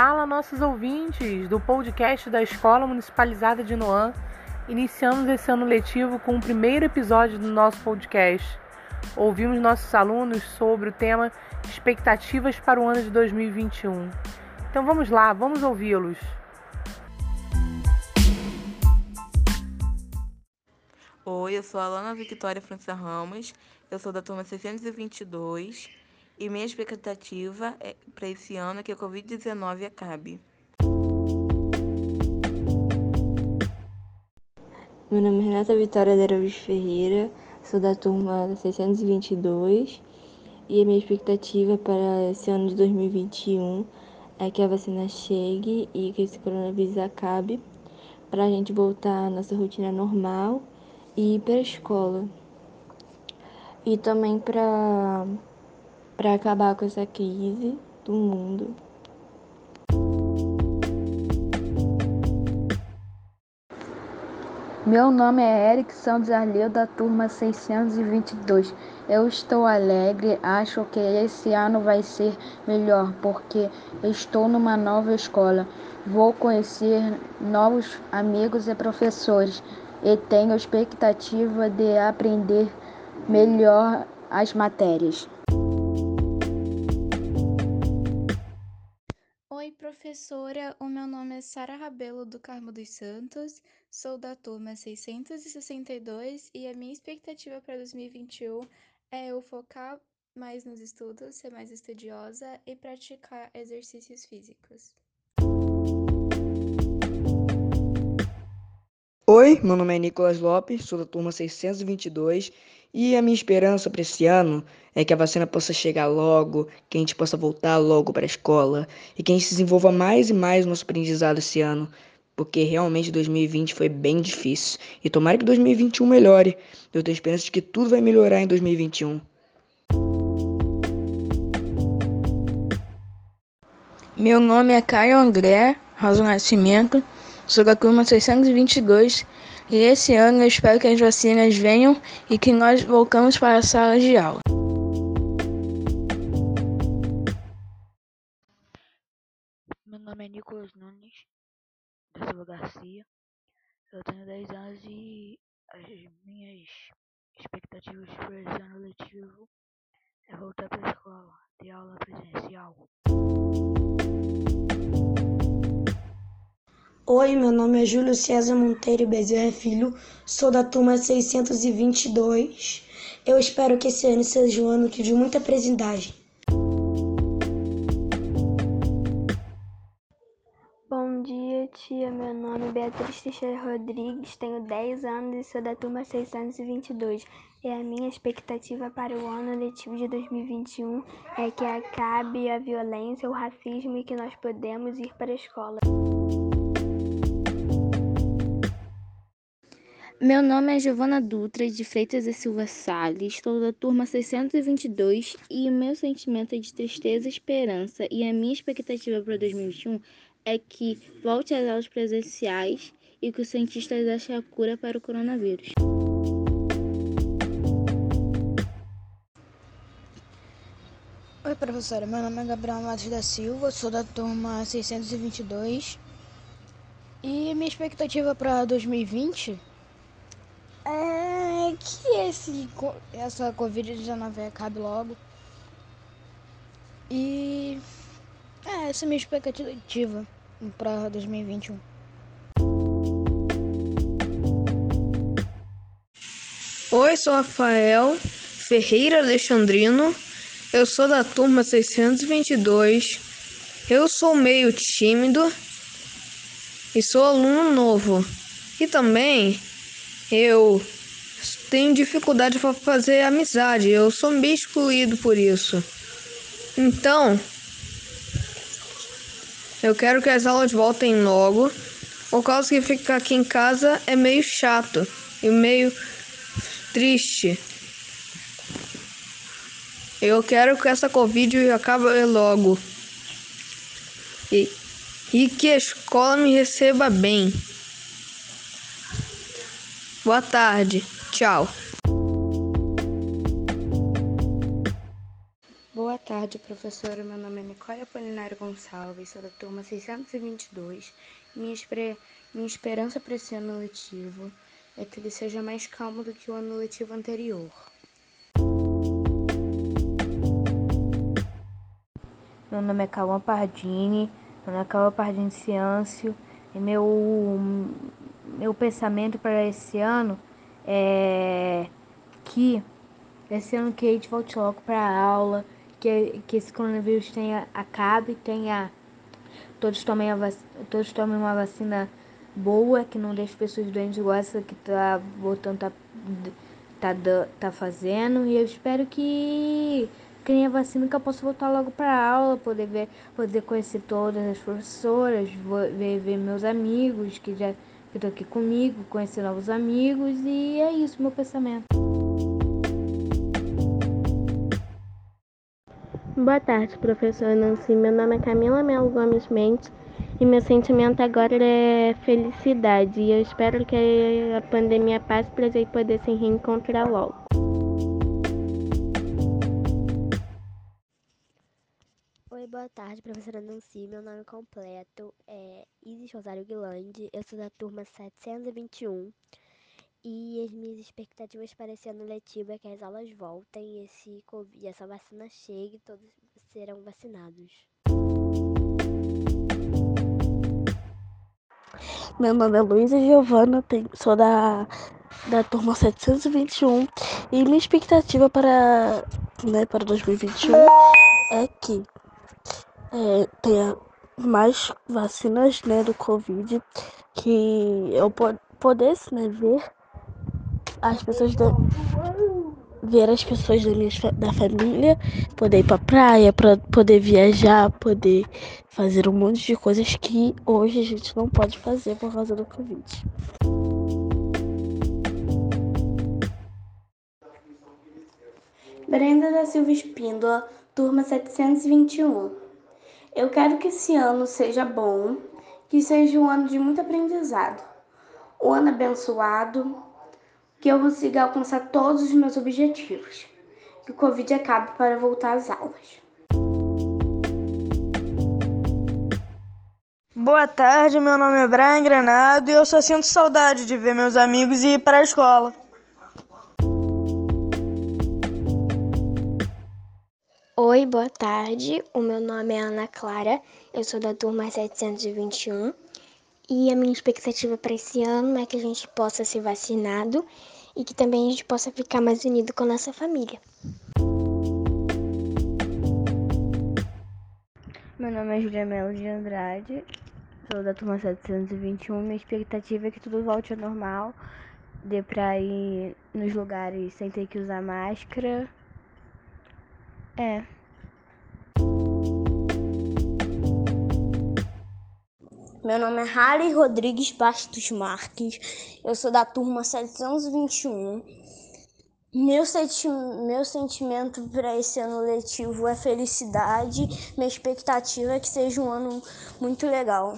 Fala, nossos ouvintes do podcast da Escola Municipalizada de Noan. Iniciamos esse ano letivo com o primeiro episódio do nosso podcast. Ouvimos nossos alunos sobre o tema Expectativas para o ano de 2021. Então vamos lá, vamos ouvi-los. Oi, eu sou a Alana Victoria França Ramos, eu sou da turma 622 e minha expectativa é, para esse ano é que a Covid-19 acabe. Meu nome é Renata Vitória de Araújo Ferreira, sou da turma 622 e a minha expectativa para esse ano de 2021 é que a vacina chegue e que esse coronavírus acabe para a gente voltar à nossa rotina normal e ir para a escola. E também para para acabar com essa crise do mundo. Meu nome é Eric Santos Arleu, da turma 622. Eu estou alegre, acho que esse ano vai ser melhor, porque estou numa nova escola. Vou conhecer novos amigos e professores e tenho expectativa de aprender melhor as matérias. Professora, o meu nome é Sara Rabelo do Carmo dos Santos, sou da turma 662 e a minha expectativa para 2021 é eu focar mais nos estudos, ser mais estudiosa e praticar exercícios físicos. Oi, meu nome é Nicolas Lopes, sou da turma 622 e a minha esperança para esse ano é que a vacina possa chegar logo, que a gente possa voltar logo para a escola e que a gente se desenvolva mais e mais no nosso aprendizado esse ano, porque realmente 2020 foi bem difícil. E tomara que 2021 melhore. Eu tenho esperança de que tudo vai melhorar em 2021. Meu nome é Caio André Rosa Nascimento, sou da turma 622 e esse ano eu espero que as vacinas venham e que nós voltamos para a sala de aula. Meu nome é Nicolas Nunes, da Silva Garcia. Eu tenho 10 anos e as minhas expectativas para esse ano letivo é voltar para a escola, ter aula presencial. Oi, meu nome é Júlio César Monteiro Bezerra Filho, sou da turma 622. Eu espero que esse ano seja um ano de muita aprendizagem. Bom dia, tia. Meu nome é Beatriz Teixeira Rodrigues, tenho 10 anos e sou da turma 622. E a minha expectativa para o ano letivo de 2021 é que acabe a violência, o racismo e que nós podemos ir para a escola. Meu nome é Giovana Dutra de Freitas e Silva Salles, estou da turma 622 e o meu sentimento é de tristeza e esperança e a minha expectativa para 2021 é que volte às aulas presenciais e que os cientistas achem a cura para o coronavírus. Oi, professora. Meu nome é Gabriel Matos da Silva, sou da turma 622 e minha expectativa para 2020 é que esse, essa Covid-19 acabe logo. E é, essa é a minha expectativa para 2021. Oi, sou Rafael Ferreira Alexandrino. Eu sou da turma 622. Eu sou meio tímido e sou aluno novo. E também eu tenho dificuldade para fazer amizade. Eu sou meio excluído por isso. Então, eu quero que as aulas voltem logo, por causa que ficar aqui em casa é meio chato e meio triste. Eu quero que essa Covid acabe logo. E, e que a escola me receba bem. Boa tarde. Tchau. Boa tarde, professora. Meu nome é Nicole Apolinário Gonçalves, sou da turma 622. Minha, espre... Minha esperança para esse ano letivo é que ele seja mais calmo do que o ano letivo anterior. Meu nome é Calma Pardini, meu nome é Calma Pardini Ciâncio, e meu, meu pensamento para esse ano é que esse ano que a gente volte logo para a aula, que, que esse coronavírus tenha, acabe, tenha todos tomem, a vac, todos tomem uma vacina boa, que não deixe pessoas doentes igual essa que tá botando, tá, tá, tá fazendo. E eu espero que tenha vacina que eu possa voltar logo para aula, poder ver, poder conhecer todas as professoras, ver, ver meus amigos que já que estão aqui comigo, conhecer novos amigos e é isso meu pensamento. Boa tarde, professora Nancy. Meu nome é Camila Melo Gomes Mendes e meu sentimento agora é felicidade. E eu espero que a pandemia passe para a gente poder se reencontrar logo. Boa tarde, professora Nancy. Meu nome completo é Isis Rosário Guilande. Eu sou da turma 721. E as minhas expectativas para esse ano letivo é que as aulas voltem, esse COVID, essa vacina chegue e todos serão vacinados. Meu nome é Luísa Giovana, sou da, da turma 721 e minha expectativa para, né, para 2021 é que é, tenha mais vacinas né, do Covid, que eu pudesse né, ver as pessoas da, ver as pessoas da minha da família, poder ir pra praia, pra poder viajar, poder fazer um monte de coisas que hoje a gente não pode fazer por causa do Covid. Brenda da Silva Espíndola, turma 721. Eu quero que esse ano seja bom, que seja um ano de muito aprendizado, um ano abençoado, que eu consiga alcançar todos os meus objetivos. Que o Covid acabe para voltar às aulas. Boa tarde, meu nome é Brian Granado e eu só sinto saudade de ver meus amigos e ir para a escola. Oi, boa tarde. O meu nome é Ana Clara, eu sou da turma 721 e a minha expectativa para esse ano é que a gente possa ser vacinado e que também a gente possa ficar mais unido com a nossa família. Meu nome é Julia Melo de Andrade, sou da turma 721. Minha expectativa é que tudo volte ao normal, dê pra ir nos lugares sem ter que usar máscara. É. Meu nome é Harley Rodrigues Bastos Marques, eu sou da turma 721. Meu, senti meu sentimento para esse ano letivo é felicidade. Minha expectativa é que seja um ano muito legal.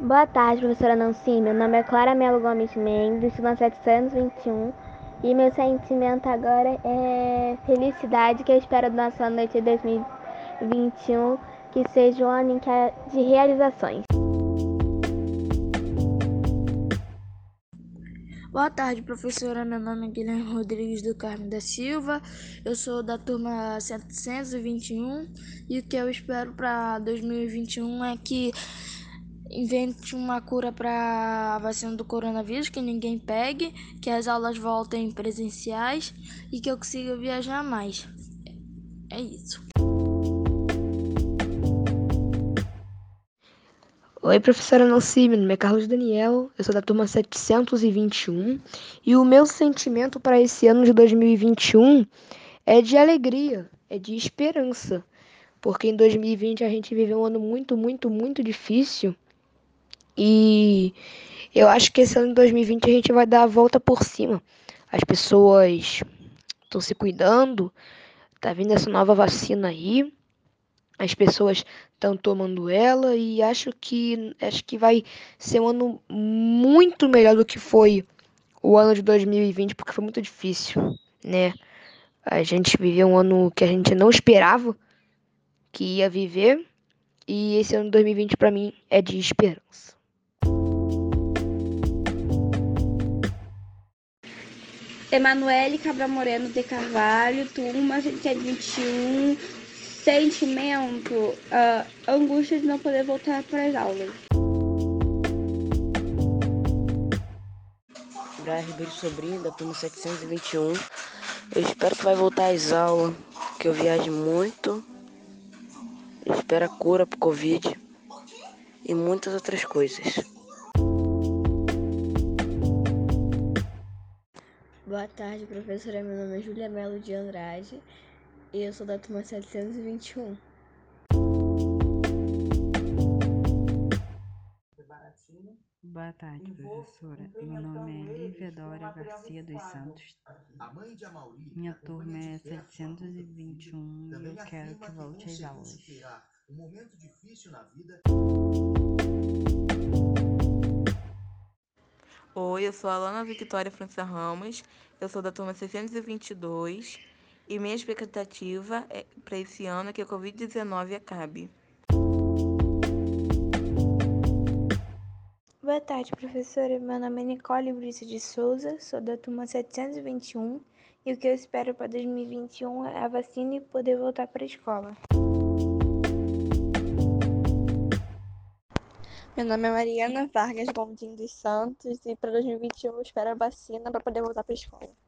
Boa tarde, professora Nancy. Meu nome é Clara Melo Gomes Mendes, na 721. E meu sentimento agora é felicidade que eu espero do nosso ano letivo 2020. 2021 que seja um ano de realizações. Boa tarde, professora. Meu nome é Guilherme Rodrigues do Carmo da Silva. Eu sou da turma 721 e o que eu espero para 2021 é que invente uma cura para a vacina do coronavírus, que ninguém pegue, que as aulas voltem presenciais e que eu consiga viajar mais. É isso. Oi, professora Nancy, meu nome é Carlos Daniel, eu sou da turma 721 e o meu sentimento para esse ano de 2021 é de alegria, é de esperança, porque em 2020 a gente viveu um ano muito, muito, muito difícil e eu acho que esse ano de 2020 a gente vai dar a volta por cima. As pessoas estão se cuidando, tá vindo essa nova vacina aí as pessoas estão tomando ela e acho que acho que vai ser um ano muito melhor do que foi o ano de 2020 porque foi muito difícil, né? A gente viveu um ano que a gente não esperava que ia viver e esse ano de 2020 para mim é de esperança. Emanuele Cabral Moreno de Carvalho, turma 121, sentimento, uh, angústia de não poder voltar para as aulas. Brian Ribeiro Sobrinho, da turma 721. Eu espero que vai voltar às aulas, que eu viaje muito. Eu espero a cura pro Covid e muitas outras coisas. Boa tarde, professora. Meu nome é Julia Melo de Andrade e eu sou da turma 721. Boa tarde, professora. Meu nome é Lívia Dória Garcia dos Santos. Minha turma é 721 e eu quero que volte às aulas. Oi, eu sou a Alana Victoria França Ramos, eu sou da turma 622 e minha expectativa é, para esse ano é que a Covid-19 acabe. Boa tarde, professora. Meu nome é Nicole Brice de Souza, sou da turma 721 e o que eu espero para 2021 é a vacina e poder voltar para a escola. Meu nome é Mariana Vargas Gondim dos Santos e para 2021 eu espero a vacina para poder voltar para a escola.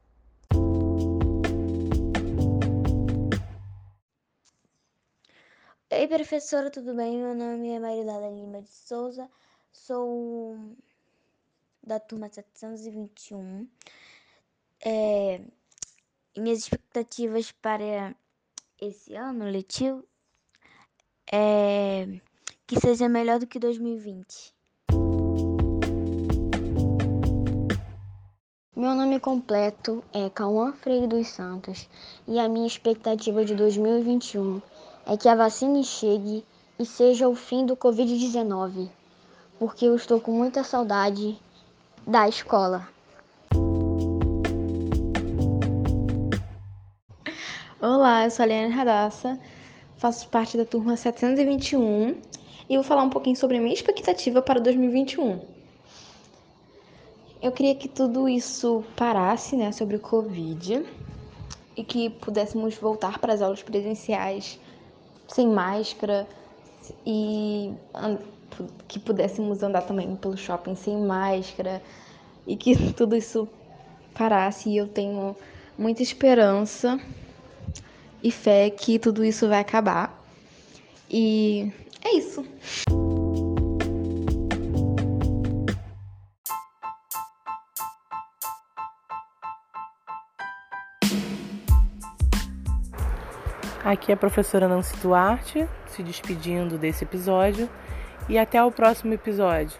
Oi, professora, tudo bem? Meu nome é Marilada Lima de Souza, sou da turma 721. É, minhas expectativas para esse ano letivo é que seja melhor do que 2020. Meu nome completo é Cauã Freire dos Santos e a minha expectativa de 2021 é que a vacina chegue e seja o fim do Covid-19, porque eu estou com muita saudade da escola. Olá, eu sou a Liane Radassa, faço parte da turma 721 e vou falar um pouquinho sobre a minha expectativa para 2021. Eu queria que tudo isso parasse, né, sobre o Covid e que pudéssemos voltar para as aulas presenciais sem máscara e que pudéssemos andar também pelo shopping sem máscara e que tudo isso parasse. E eu tenho muita esperança e fé que tudo isso vai acabar. E é isso. Aqui é a professora Nancy Duarte, se despedindo desse episódio. E até o próximo episódio.